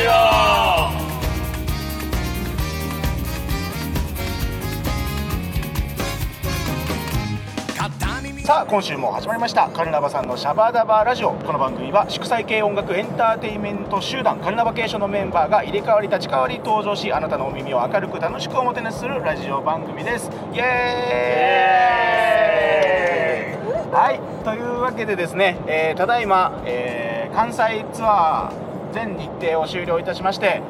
ジオさあ今週も始まりました。カルナバさんのシャバダバラジオ。この番組は祝祭系音楽エンターテインメント集団カルナバケーションのメンバーが入れ替わり立ち替わり登場しあなたのお耳を明るく楽しくおもてなしするラジオ番組です。イエーイ。はい。というわけでですね、えーただいま、えー関西ツアー全日程を終了いたしまして、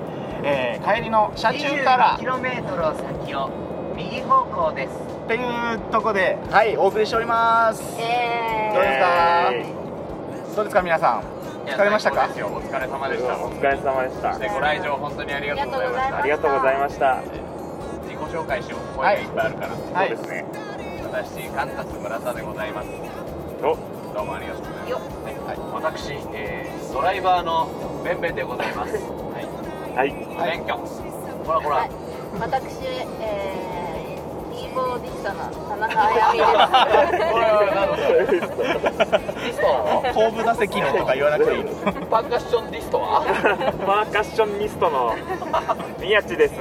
えー帰りの車中からキロメートル先を右方向です。っていうとこではいお送りしております。えどうですか？どうですか皆さん？疲れましたか？お疲れ様でした。お疲れ様でした。ご来場本当にありがとうございました。ありがとうございました。自己紹介しよう。声がいっぱいあるから、はい。そうですね。私カンタス村田でございます。おどうもありがとうございます。よはい、私、えー、ドライバーのベンベンでございます。はい。はい。免許ほらほら、はい、私、えー、キーボーディストの田中あやみこれは何ですかディストなの？後部座席のとか言わなくていいのパーカッションディストは？パーカッショニストの 宮地です。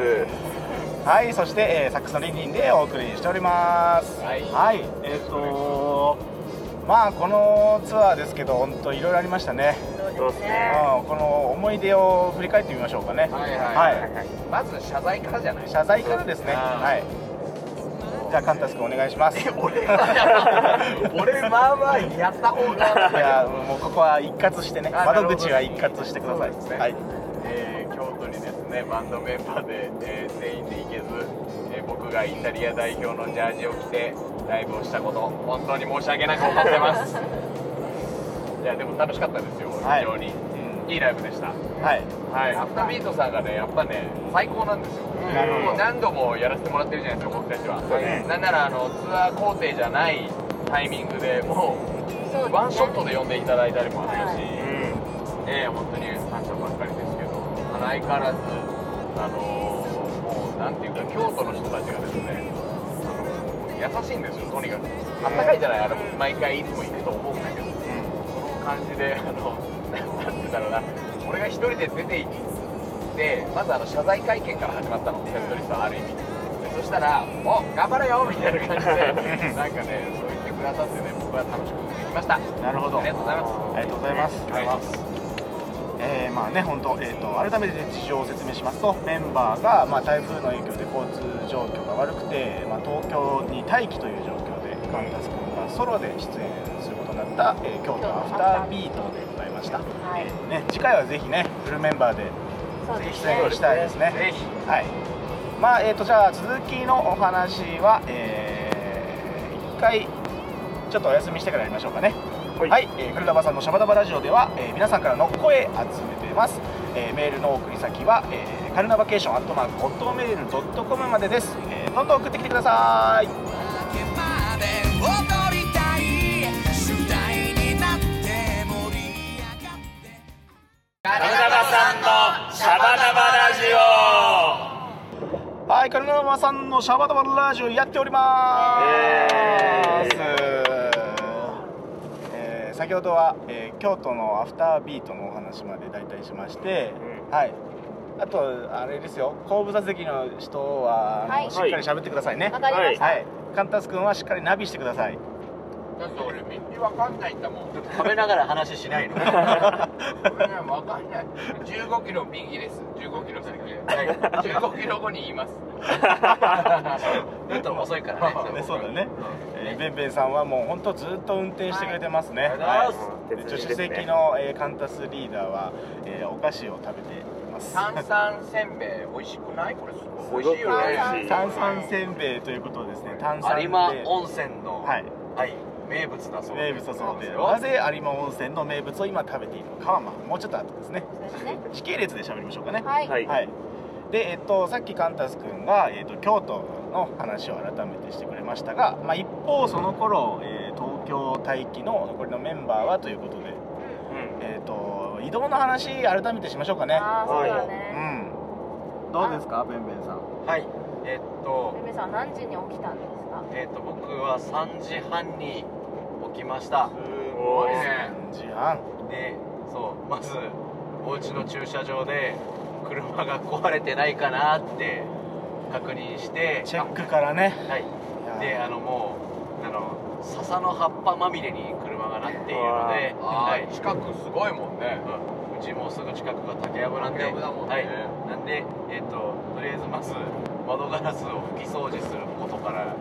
はい。そして、えーサックスのリンリンでお送りしております。はい。えっ、とまあこのツアーですけど本当いろいろありましたね、そうですね。うん、この思い出を振り返ってみましょうかね。はいはい。まず謝罪からじゃない？謝罪からですね。はい。じゃあカンタス君お願いします。い俺 俺まあまあやった方が。やもうここは一括してね。窓口は一括してください、ねはい。えー京都にですねバンドメンバーで、えー全員で行けず、えー僕がイタリア代表のジャージを着てライブをしたこと本当に申し訳なく思ってます。いやでも楽しかったですよはい。非常に、うん。いいライブでした。はい。はい。アフタービートさんがねやっぱね最高なんですよ。もう何度もやらせてもらってるじゃないですか僕たちは、ね。なんならあのツアー工程じゃないタイミングでもそううワンショットで呼んでいただいたりもあるし、はい。ええ本当に感謝ばっかりですけど、相変わらず、あのもうなんていうか、京都の人たちがですね、優しいんですよ、とにかく。あったかいじゃない、あれ毎回いつも行くと思うんだけど、その感じで、あのなんていうんだろうな、俺が一人で出て行って、まずあの謝罪会見から始まったの、セットリストある意味。でそしたら、お頑張れよみたいな感じで、なんかね、そう言ってくださってね、僕は楽しくできました。あなるほどりがとうございます。ありがとうございますはいえーまあね本当えー、と改めて事情を説明しますとメンバーが、まあ、台風の影響で交通状況が悪くて、まあ、東京に待機という状況でカンタス君がソロで出演することになった、えー京都アフタービートでございました、はい。えーね、次回はぜひねフルメンバーで出演したいですね。ぜひ。はい。まあえー、とじゃあ続きのお話は、えー、一回ちょっとお休みしてからやりましょうかねはい。はい、えー、クルダバさんのシャバダバラジオでは、えー皆さんからの声集めてます、えーメールの送り先は、えーカルナバケーションアットマークホットメールドットコムまでです、えーどんどん送ってきてください。カルナバさんのシャバダバラジオ。はい。カルナバさんのシャバダバラジオやっております、えー先ほどは、えー京都のアフタービートのお話まで大体しまして、うん。はい。あとあれですよ。後部座席の人は、はい。しっかり喋ってくださいね。わかりました、はい、カンタス君はしっかりナビしてください。だって俺道わかんないんだもん。食べながら話しないの。俺ねわかんない。15キロ右です。15キロ先。15キロ後に言います。ちょっと遅いからね。ね、そうだね。えー、ベンベンさんはもう本当ずっと運転してくれてますね。はい。ありがとうございは助手席の、えーカンタスリーダーは、えーお菓子を食べています。炭酸せんべい美味しくない？これすごい。美味しいよねすごく美味しい。炭酸せんべいということですね。炭酸で。有馬温泉の、はい。はい、名物だそう名物だそうで、そうなぜ有馬温泉の名物を今食べているのかはまあもうちょっと後ですね。ね。時系列で喋りましょうかね。はい、はい。はい、で、えっと、さっきカンタス君が、えっと、京都の話を改めてしてくれましたが、まあ、一方その頃、えー東京待機の残りのメンバーはということで、うん。えっと移動の話改めてしましょうかね。ああそうだうね、ん。どうですかベンベンさん？はい。えっとベ、ベさん何時に起きたんですか？えっと、僕は3時半に起きました。すごいね。3時半で、そう、まず、お家の駐車場で、車が壊れてないかなって確認して。チェックからね。はい。いや。であのもうあの笹の葉っぱまみれに車がなっているので、あはい。ー近くすごいもんね。うん。うちもすぐ近くが竹やぶなんで竹やぶだもんね。はい、なんでえっ、ととりあえずまず窓ガラスを拭き掃除することから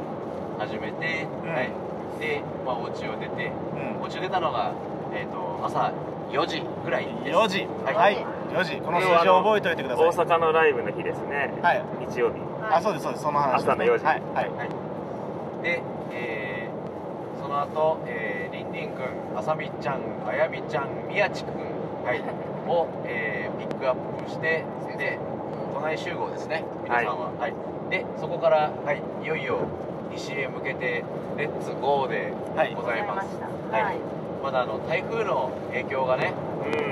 始めて、うん。はいでまあお家を出てうん。お家を出たのがえっ、と朝4時ぐらいです。4時。はい。はい。4時。この数字を覚えておいてください。大阪のライブの日ですね。はい日。曜日あそうですそうです。その話ね、朝の4時。はい。はい。で、えーその後、えー、りんりんくんあさみちゃんあやみちゃんみやちくん、はい、を、えーピックアップしてで都内集合ですね。皆さんは、はい。でそこから、はい、いよいよ西へ向けてレッツゴーではい。ございます、はい。はい。まだあの台風の影響がね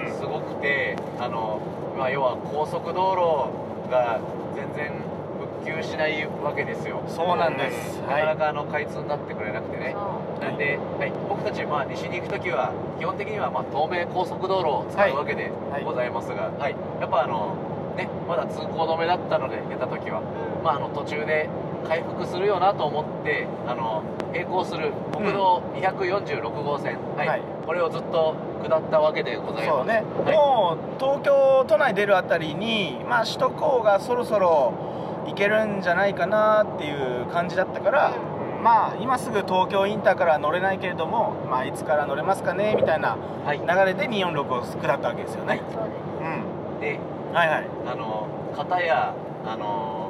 うん。すごくてあの、まあ、要は高速道路が全然復旧しないわけですよ。そうなんです。なかなかあの開通になってくれなくてね、そなんで、はい、僕たち、まあ、西に行く時は基本的には、まあ、東名高速道路を使うわけではい。ございますが、はい。やっぱあのねまだ通行止めだったので出た時は、うまあ、あの途中で回復するよなと思ってあの並行する。国道246号線、はい。はい。これをずっと下ったわけでございます。ね、はい。もう東京都内出るあたりに、まあ、首都高がそろそろ行けるんじゃないかなっていう感じだったから、まあ今すぐ東京インターから乗れないけれども、まあ、いつから乗れますかねみたいなはい。流れで246を下ったわけですよね、そうです。うん。ではいはい。あの片やあの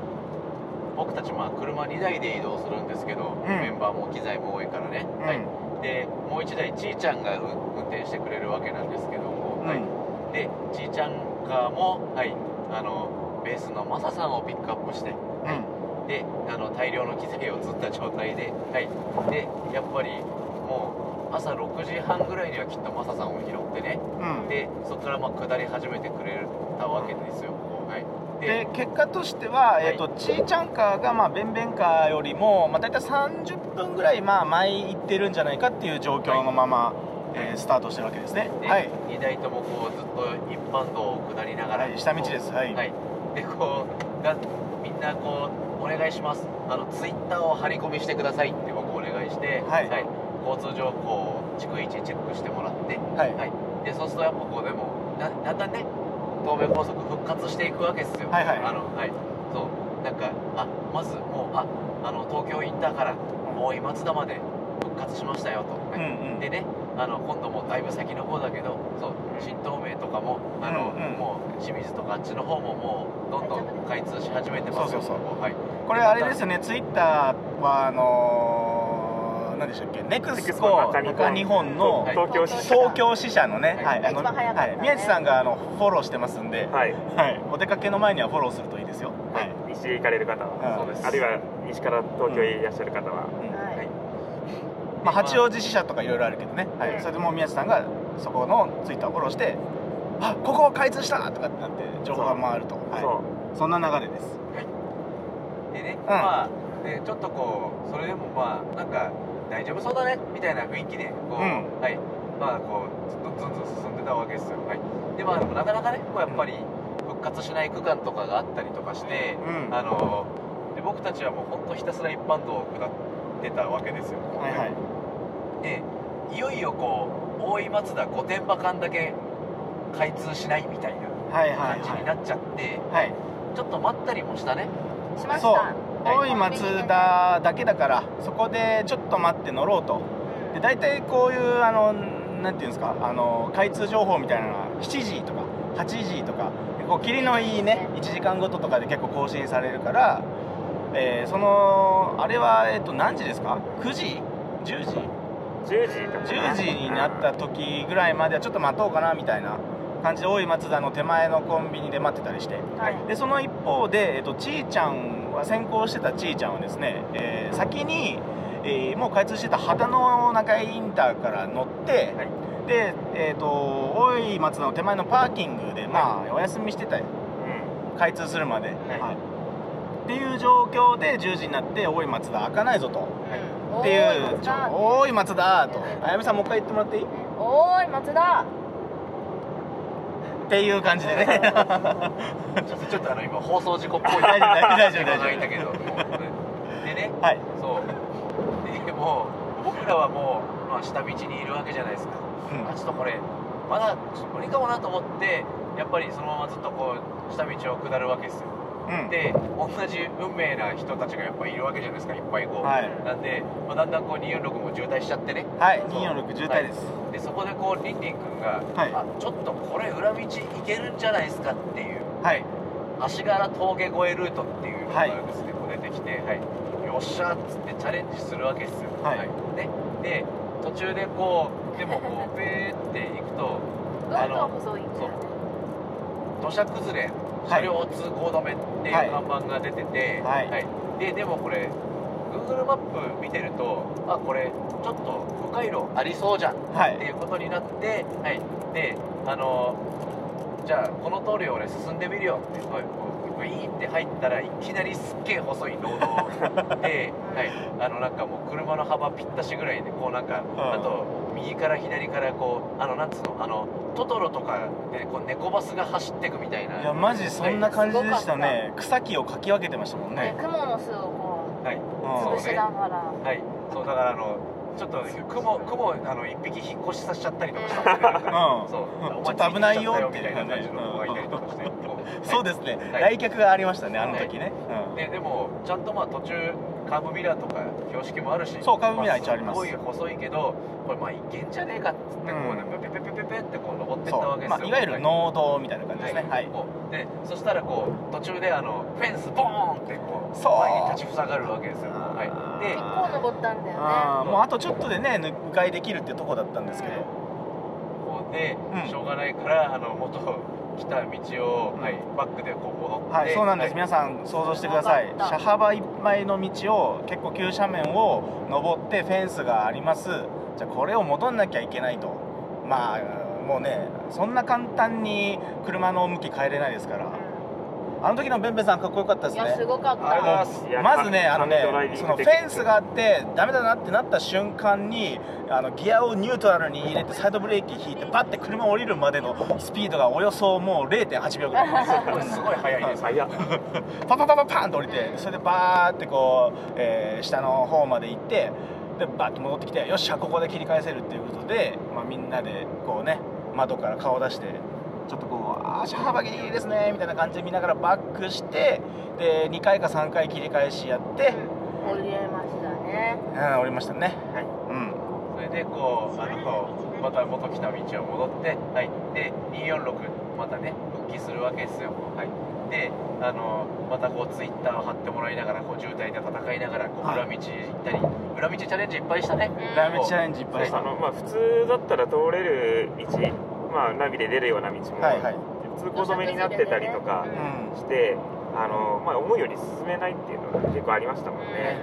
僕たちまあ車2台で移動するんですけど、ん。メンバーも機材も多いからね、うん。はい、でもう1台ちーちゃんが運運転してくれるわけなんですけども、うん。はい、でちーちゃんがも、はい、あのベースのマサさんをピックアップしてうん。であの大量の機材を積った状態で,、はい、でやっぱりもう朝6時半ぐらいにはきっとマサさんを拾ってね。うん。でそこからまあ下り始めてくれたわけですよ、はい、で結果としては、い。えー、とちーちゃんカーが、まあ、ベンベンカーよりも、まあ、大体30分ぐらい、まあ、前行ってるんじゃないかっていう状況のまま、えースタートしてるわけですね。で、はい。2台ともこうずっと一般道を下りながら、はい下道です。はい。はい、でこうがみんなこうお願いします。あのツイッターを張り込みしてくださいって僕お願いして、はい。交通情報を逐一チェックしてもらって、はい。はい、でそうするとやっぱこうでもだだんだんね東名高速復活していくわけですよ。はいはい。あのはい。そう。なんかあまずもうああの東京インターから大井松田まで復活しましたよと、はい。うんうん。でねあの今度もだいぶ先の方だけどそう新東名とかもあの、うんうん。もう清水とかあっちの方ももうどんどん開通し始めてますよ。そうそうそう。はい、これあれですよねツイッターはあのー、何でしたっけ？ネクスコ中日本のはい。東京支東京支社のね、はい。はい、あのはい。宮地さんがあのフォローしてますんで、はい。はい、お出かけの前にはフォローするといいですよ。はい。西へ行かれる方は。うん。そうです。あるいは西から東京へいらっしゃる方は。はい。はい。まあ八王子支社とかいろいろあるけどね、はい。うんそれでもう宮地さんがそこのツイッターをフォローして、あ、ここ開通したとかってなって情報が回ると、そはうい。そんな流れです。でね、ん。まあでちょっとこうそれでもまあなんか大丈夫そうだねみたいな雰囲気でこう、うん。はい。まあこうずっとずんずん進んでたわけですよ。はい。でまあでもなかなかねこうやっぱり復活しない区間とかがあったりとかして、うん。あので僕たちはもう本当ひたすら一般道を下ってたわけですよ。はいはい。でいよいよこう大井松田御殿場間だけ開通しないみたいな感じになっちゃって、はい。ちょっと待ったりもしたね。しました大井松田だけだからそこでちょっと待って乗ろうと。で大体こういうあのなんていうんですかあの開通情報みたいなのは7時とか8時とかこう霧のいいね1時間ごととかで結構更新されるから、えーそのあれはえっと何時ですか？9時？10時？10時とかね。10時になった時ぐらいまではちょっと待とうかなみたいな感じで大井松田の手前のコンビニで待ってたりして。はい。でその一方で、えっと、ちーちゃんは先行してたちーちゃんはですね、えー先に、えーもう開通してた秦野中井インターから乗って、はい。で、えー、と大井松田の手前のパーキングで、まあお休みしてたよ。うん。開通するまで、い。はい。っていう状況で10時になって大井松田開かないぞと、うんっていうおーい松田。大井松田と。あやみさんもう一回言ってもらっていい？おーい松田っていう感じでね。ちょっとちょっとあの今放送事故っぽい。大丈夫大丈夫大丈夫がいたけど。でね。はい。そう。でもう僕らはもう、まあ、下道にいるわけじゃないですか、うん。あちょっとこれまだ無理かもなと思ってやっぱりそのままずっとこう下道を下るわけですよ。うんで同じ運命な人たちがやっぱいるわけじゃないですかいっぱいこう、はい。なんで、まあ、だんだんこう246も渋滞しちゃってね。はいそう。246渋滞です、でそこでこうリンリン君が、はい。あちょっとこれ裏道行けるんじゃないですかっていう。はい。足柄峠越えルートっていうのがですね、こう出てきて、はい、よっしゃっつってチャレンジするわけですよ、はい。ね、で途中でこうでもこう ペーって行くとどんどん細いんだよね。土砂崩れ車両通行止めっていうはい。看板が出てて、はい。ででもこれ Google マップ見てるとあこれちょっと迂回路ありそうじゃん。はい。っていうことになって、はい、であのじゃあこの通りを俺進んでみるよってこうこうウィーンって入ったらいきなりすっげえ細い農道 で、はい、あのなんかもう車の幅ぴったしぐらいでこうなんか、うん。あと右から左からこうあのなんつうのあのトトロとかでこう猫バスが走ってくみたいな。いやマジそんな感じでしたね、はい。草木をかき分けてましたもんでね、雲の巣をこはい、ううん。潰しながら。はい、そうだからあのちょっと雲雲あの一匹引っ越しさせちゃったりとか。したんでなんかねうんそうちょっと危ないよみたいな感じの子がいたりとかして、こうそうですね、はい。来客がありましたねあの時ね、うん。ででもちゃんとまあ途中カーブミラーとか標識もあるし。そうカーブミラー一応あります。すごい細いけどこれまあいけんじゃねえかっつってこうねうん。ペペペペペペってこう登ってっそたわけですよ、う。まあ、いわゆる農道みたいな感じですね。はい、でそしたらこう途中であのフェンスボーンってこうそう。前に立ちふさがるわけですよ。はい。で結構登ったんだよね。もうあとちょっとでね迂回できるっていうとこだったんですけど、こうで、うんしょうがないからあの元来た道を、うんはい、バックでこう戻ってはい、そうなん。です、皆さん想像してください車幅いっ倍の道を結構急斜面を登ってフェンスがあります。じゃあこれを戻んなきゃいけないと。まあもうねそんな簡単に車の向き変えれないですから。あの時のベンベさんかっこよかったですね。いやすごかった。まずね、あのねそのフェンスがあって、ダメだなってなった瞬間に、あのギアをニュートラルに入れて、サイドブレーキ引いて、パッて車降りるまでのスピードがおよそもう 0.8秒ぐらい。すごい速いです。早っパパパパパーンと降りて、それでバーってこう、えー下の方まで行って、で、バーって戻ってきて、よっしゃ、ここで切り返せるっていうことで、まあ、みんなでこうね、窓から顔出して、ちょっとこう、あー、車幅ギリギリですね、みたいな感じで見ながらバックして、で、2回か3回切り返しやって、降りれましたね。うん、降りましたね。はい。うん。それでこうあのまた元来た道を戻ってはい。で246またね復帰するわけですよ。はい。であのまたこうツイッターを貼ってもらいながらこう渋滞で戦いながらこうはい。裏道行ったり、裏道チャレンジいっぱいしたね。ラーメンチャレンジいっぱいした。あのまあ普通だったら通れる位置まあナビで出るような道も、はいはい。通行止めになってたりとかうして、あのまあ思うより進めないっていうのが結構ありましたもんね、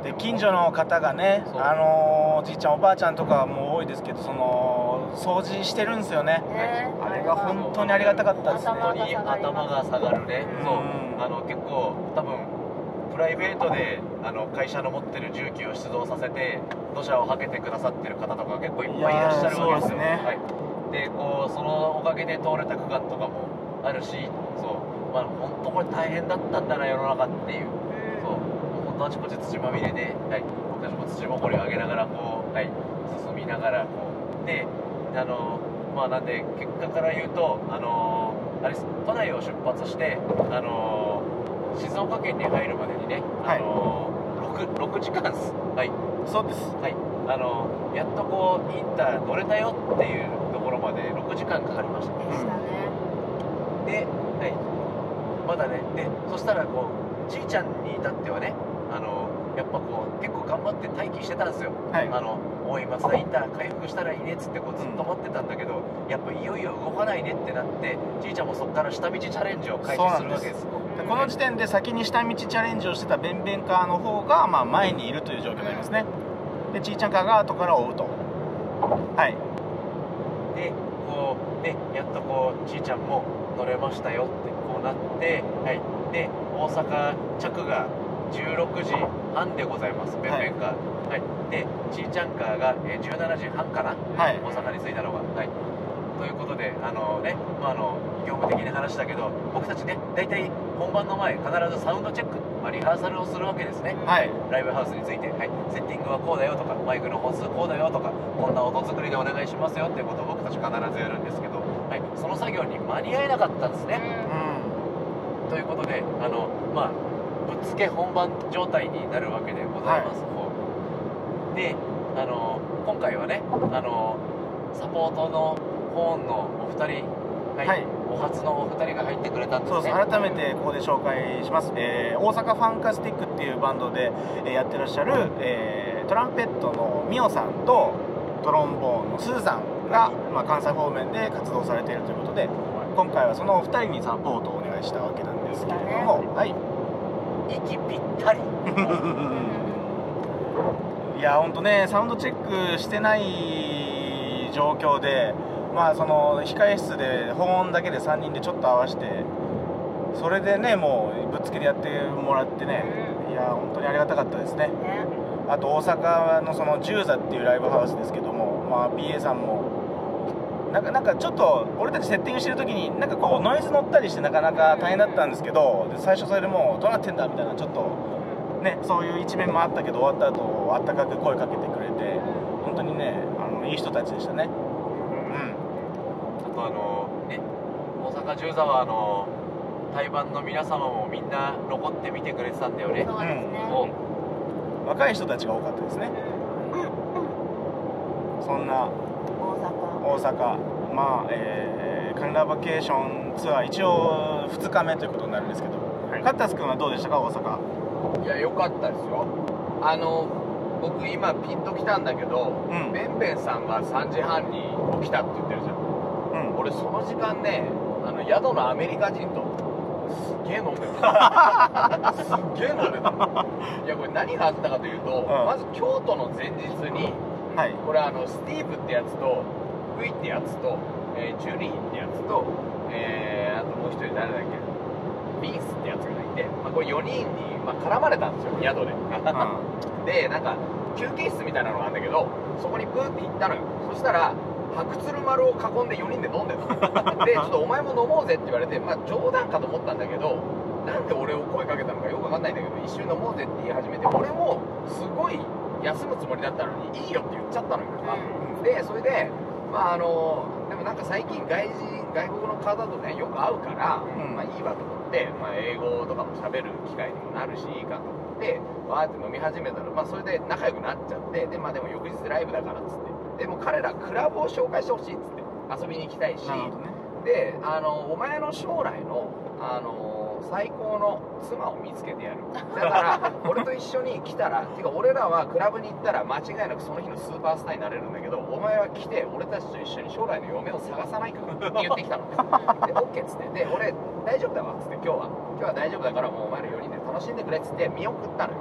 ん。で近所の方がね、あのーおじいちゃんおばあちゃんとかも多いですけど、その掃除してるんですよね。ね。あれが本当にありがたかったですね。頭本当に頭が下がるね。そう。うんあの結構多分プライベートであの会社の持ってる重機を出動させて土砂をはけてくださってる方とか結構いっぱいいらっしゃるわけですよ。いやーそうですね。はい、でこうそのおかげで通れた区間とかもあるしそう。まあ本当これ大変だったんだな世の中っていう。そう。もう本当あちこち土まみれで、はい、僕たちも土ぼこりを上げながらこう、はい、進みながらこう。であのまあなんで結果から言うとあのあれ都内を出発してあの静岡県に入るまでにね、はい。あの 6, 6時間です。はい。そうです。はい。あのやっとこうインター乗れたよっていうところまで6時間かかりましたでしたね。で、はい、まだね。でそしたらこうじいちゃんに至ってはねあのやっぱこう結構頑張って待機してたんですよ、はい。あのおい松田インター回復したらいいねっつってこうずっと待ってたんだけど、やっぱいよいよ動かないねってなってじいちゃんもそこから下道チャレンジを開始するわけです。でこの時点で先に下道チャレンジをしてたベンベンカーの方が、まあ、前にいるという状況になりますね。で、ちいちゃんカーが後から追うと。はい。っとこうじいちゃんも乗れましたよってこうなって、はい、で大阪着が16時半でございます。ベンベンカー、はい。でちいちゃんカーが、えー17時半かな、はい。大阪に着いたのが、はい、ということであのね、まあ、あの業務的な話だけど僕たちね大体本番の前必ずサウンドチェック、まあ、リハーサルをするわけですね。はい。ライブハウスについて、はい、セッティングはこうだよとかマイクの本数こうだよとかこんな音作りでお願いしますよっていうことを僕たち必ずやるんですけど、はい、その作業に間に合えなかったんですね、うということであのまあぶっつけ本番状態になるわけでございます、であの今回はねあのサポートのホーンのお二人。はい、はいお初のお二人が入ってくれたんですね。そうです改めてここで紹介します、えー大阪ファンカスティックっていうバンドで、えーやってらっしゃる、えートランペットのミオさんとトロンボーンのスーさんが、まあ、関西方面で活動されているということで今回はそのお二人にサポートをお願いしたわけなんですけれども、はい。息ぴったり。いや本当ねサウンドチェックしてない状況でまあその控え室で保温だけで3人でちょっと合わせてそれでねもうぶっつけでやってもらってねいや本当にありがたかったですね。ね。あと大阪のその十座っていうライブハウスですけども、まあ、PA さんもなんかなんかちょっと俺たちセッティングしてる時になんかこうノイズ乗ったりしてなかなか大変だったんですけどで最初それでもうどうなってんだみたいなちょっとねそういう一面もあったけど終わった後あったかく声かけてくれて本当にねあのいい人たちでしたねうんあとあのね大阪十座はあの対バンの皆様もみんな残って見てくれてたんだよね。そうですね、お若い人たちが多かったですね。そんな大阪。大阪。まあえーカナダバケーションツアー一応2日目ということになるんですけど、カッタス君はどうでしたか？大阪。いや良かったですよ。あの僕今ピンときたんだけど、うん。ベンベンさんが3時半に起きたって言ってるじゃん。うん。俺その時間ねあの宿のアメリカ人とすっげえ飲んでた。すっげえ飲んでた。いやこれ何があったかというと、ん。まず京都の前日にはい。これあのスティーブってやつとフイってやつと、えージュリーってやつと、えーあともう一人誰だっけ？ビンスってやつがいて、まあ、これ4人に、まあ、絡まれたんですよ宿で。でなんか休憩室みたいなのがあるんだけどそこにプーって行ったのよ。そしたら白鶴丸を囲んで4人で飲んでたの。でちょっとお前も飲もうぜって言われてまあ冗談かと思ったんだけどなんで俺を声かけたのかよくわかんないんだけど一緒に飲もうぜって言い始めて俺もすごい休むつもりだったのにいいよって言っちゃったのよ、でそれでまああのでもなんか最近外人外国の方とねよく会うから、ん。まあいいわと思って、まあ、英語とかも喋る機会にもなるしいいかと思ってわーって飲み始めたらまあそれで仲良くなっちゃってでまあでも翌日ライブだからっつってでも彼らクラブを紹介してほしいっつって遊びに行きたいしね。であのお前の将来のあの最高の妻を見つけてやる。だから 俺と一緒に来たらてか俺らはクラブに行ったら間違いなくその日のスーパースターになれるんだけどお前は来て俺たちと一緒に将来の嫁を探さないかって言ってきたの。で OK っつって。で俺大丈夫だわっつって。今日は。今日は大丈夫だからもうお前ら4人で楽しんでくれっつって見送ったのよ。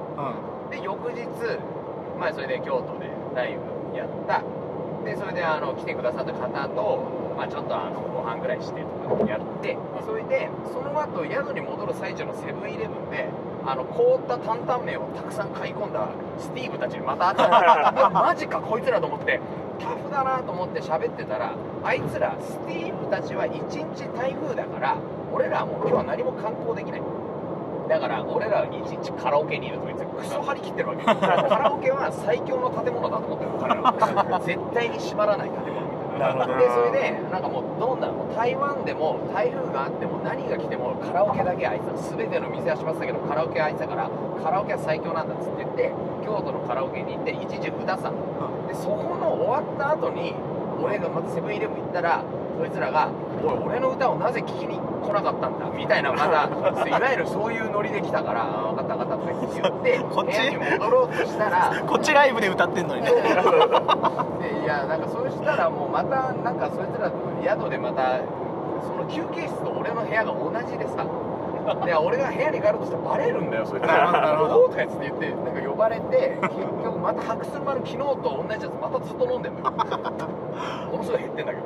うで翌日まあそれで京都でライブやったでそれであの来てくださった方と、まあ、ちょっとあのご飯ぐらいしてとかやってそれでその後宿に戻る最中のセブンイレブンであの凍った担々麺をたくさん買い込んだスティーブたちにまた会ったの いやマジかこいつらと思ってタフだなと思って喋ってたらあいつらスティーブたちは一日台風だから俺らはもう今日は何も観光できないだから俺らは一日カラオケにいるとか言ってクソ張り切ってるわけよ。カラオケは最強の建物だと思ってる彼らは絶対に閉まらない建物みたいななるほどでそれでなんかもうどんなもう台湾でも台風があっても何が来てもカラオケだけあいつは全ての店は閉まってたけどカラオケはあいつだからカラオケは最強なんだっつって言って京都のカラオケに行って一時歌さんでそこの終わった後に俺がまたセブンイレブン行ったらそいつらが「おい俺の歌をなぜ聴きに来なかったんだ」みたいなまた いわゆるそういうノリで来たから「あ分かった分かった」とか言って こっち？部屋に戻ろうとしたら こっちライブで歌ってんのにね。でいやなんかそうしたらもうまたなんかそいつらと宿でまたその休憩室と俺の部屋が同じでさで俺が部屋に帰ろうとしたらバレるんだよそいつ。なるほどとかやつって言ってなんか呼ばれて結局また白鶴丸昨日と同じやつまたずっと飲んでんのよ。ものすごい減ってんだけど。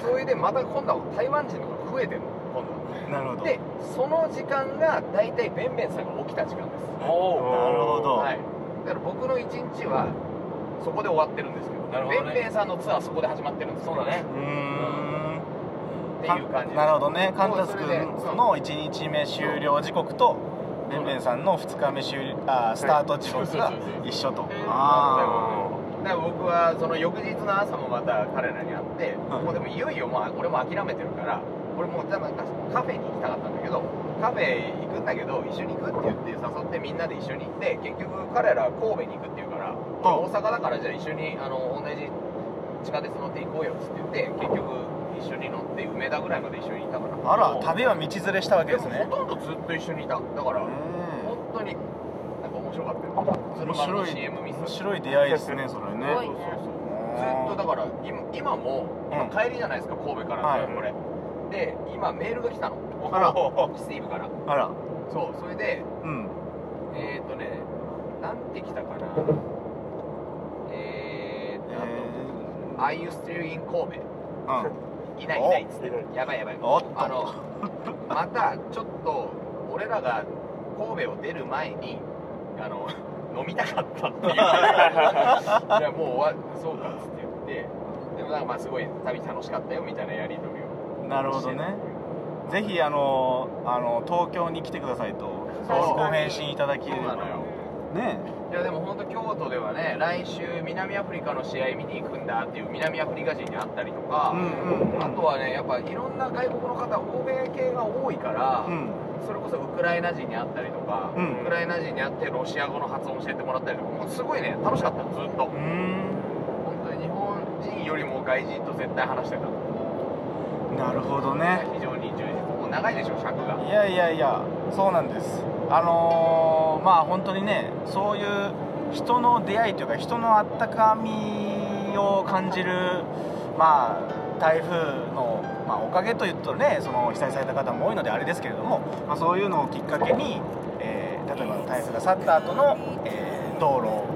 それでまた今度は台湾人の方が増えてんの今度は。なるほど。でその時間が大体ベンベンさんが起きた時間です。おおなるほど。はい、だから僕の一日はそこで終わってるんですけどなるほどね。ベンベンさんのツアーはそこで始まってるんですそうだね。うーんいう感じなるほどね。カンタス君の1日目終了時刻とベンベンさんの2日目終あスタート時刻が一緒と。あだから僕はその翌日の朝もまた彼らに会って、うん。もうでもいよいよもう俺も諦めてるから俺もうカフェに行きたかったんだけどカフェ行くんだけど一緒に行くって言って誘ってみんなで一緒に行って結局彼ら神戸に行くっていうから大阪だからじゃあ一緒にあの同じ地下鉄乗って行こうよっつって言って結局一緒に乗って梅田ぐらいまで一緒にいたから。あら旅は道連れしたわけですね。ほとんどずっと一緒にいただから。うん。本当になんか面白かったよ。面白い面白い出会いですねそれね。すごいね。ずっとだから今今も今うん。帰りじゃないですか神戸から。はい。これ、で今メールが来たの。あら。スティーブから。あら。そうそれでうん。えっ、ー、とねなんて来たかな。えー、えと「Are you still in 神戸?」ーうんいないいないっつってやばいやばい。おっと。あのまたちょっと俺らが神戸を出る前にあの飲みたかったっていう。いやもう終わそうかっつって言って。でもなんかまあすごい旅楽しかったよみたいなやり取りを。なるほどね。ぜひあのあの東京に来てくださいとご返信いただければ。そうなのよ。ねいやでも本当京都ではね来週南アフリカの試合見に行くんだっていう南アフリカ人に会ったりとか、うんうんうん。あとはねやっぱいろんな外国の方欧米系が多いから、うん。それこそウクライナ人に会ったりとか、うん。ウクライナ人に会ってロシア語の発音教えてもらったりとかもうすごいね楽しかったのずっと。本当に日本人よりも外人と絶対話してたなるほどね。非常に充実。もう長いでしょ尺が。いやいやいやそうなんですあのー、まあ本当にねそういう人の出会いというか人のあったかみを感じるまあ台風の、まあ、おかげというとねその被災された方も多いのであれですけれども、まあ、そういうのをきっかけに、えー例えば台風が去った後の、えー道路を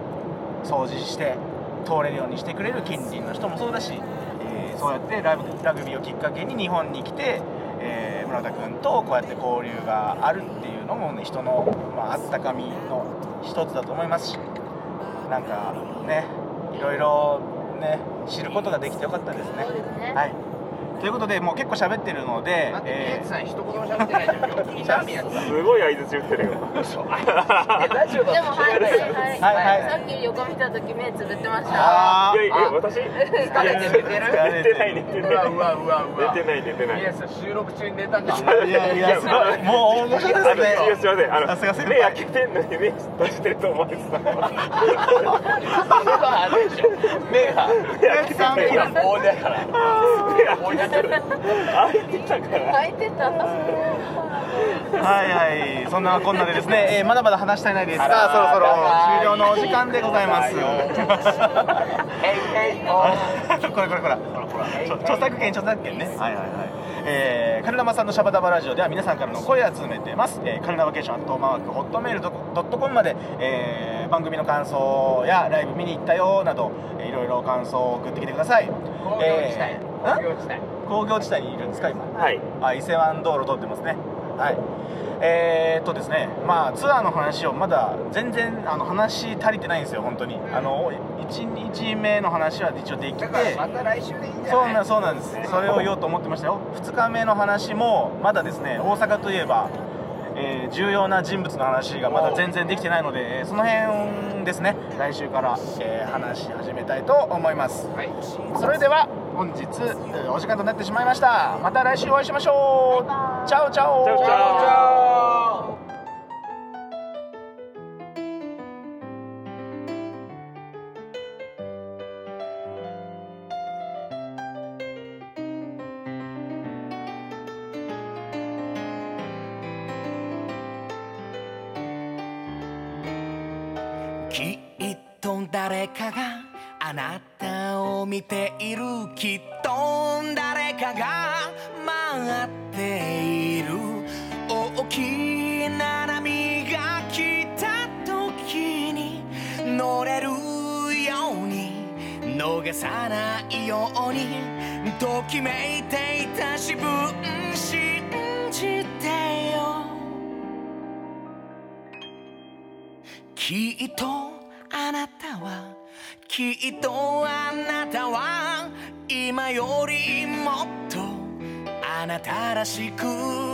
掃除して通れるようにしてくれる近隣の人もそうだし、えーそうやってラグラグビーをきっかけに日本に来て、えー村田君とこうやって交流があるっていうのも、ね、人の、まあ、あったかみの一つだと思いますしなんかねいろいろね知ることができてよかったですねすね。はいということでもう結構喋ってるのでえ地さん一言も喋ってないじゃん今日 すごい相槌打ってるよ。嘘。えラジオだでもはいはいはい、はいはい。さっき横見た時目つぶってました。あいやいや私疲れて寝てる寝てない寝てない。うわうわうわ寝てない寝てない。宮地さん収録中に寝たんいやいやすごい。もう大御所ですね。すいません。あのさすが先輩。目開けてんのに目閉じてると思われてた。目があるでしょ。目が。宮地さん。目が 開いてたから。開いてた。はいはい。そんなこんなでですね、えーまだまだ話したいないです。がそろそろ終了のお時間でございます。これこれこれ。著作権著作権ね。はいはいはい。えー、カルナバさんのシャバダバラジオでは皆さんからの声を集めてます、えー、カルナバケーションアットマークホットメールドットコムまで、えー番組の感想やライブ見に行ったよなど、えーいろいろ感想を送ってきてください。工業地帯。えー工業地帯工業地帯にいるんですか今？はい。あ伊勢湾道路通ってますね。はい。えー、っとですねまあツアーの話をまだ全然あの話足りてないんですよ本当に。あの1日目の話は一応できて。また来週でいいんじゃない？そうなんそうなんです。それを言おうと思ってましたよ。2日目の話もまだですね大阪といえば、えー重要な人物の話がまだ全然できてないのでえーその辺ですね。来週から、えー話し始めたいと思います。はい。それでは本日えーお時間となってしまいました。また来週お会いしましょう。チャオチャオ。チャオチャオさないようにときめいていた自分信じてよ。きっとあなたはきっとあなたは今よりもっとああなたらしく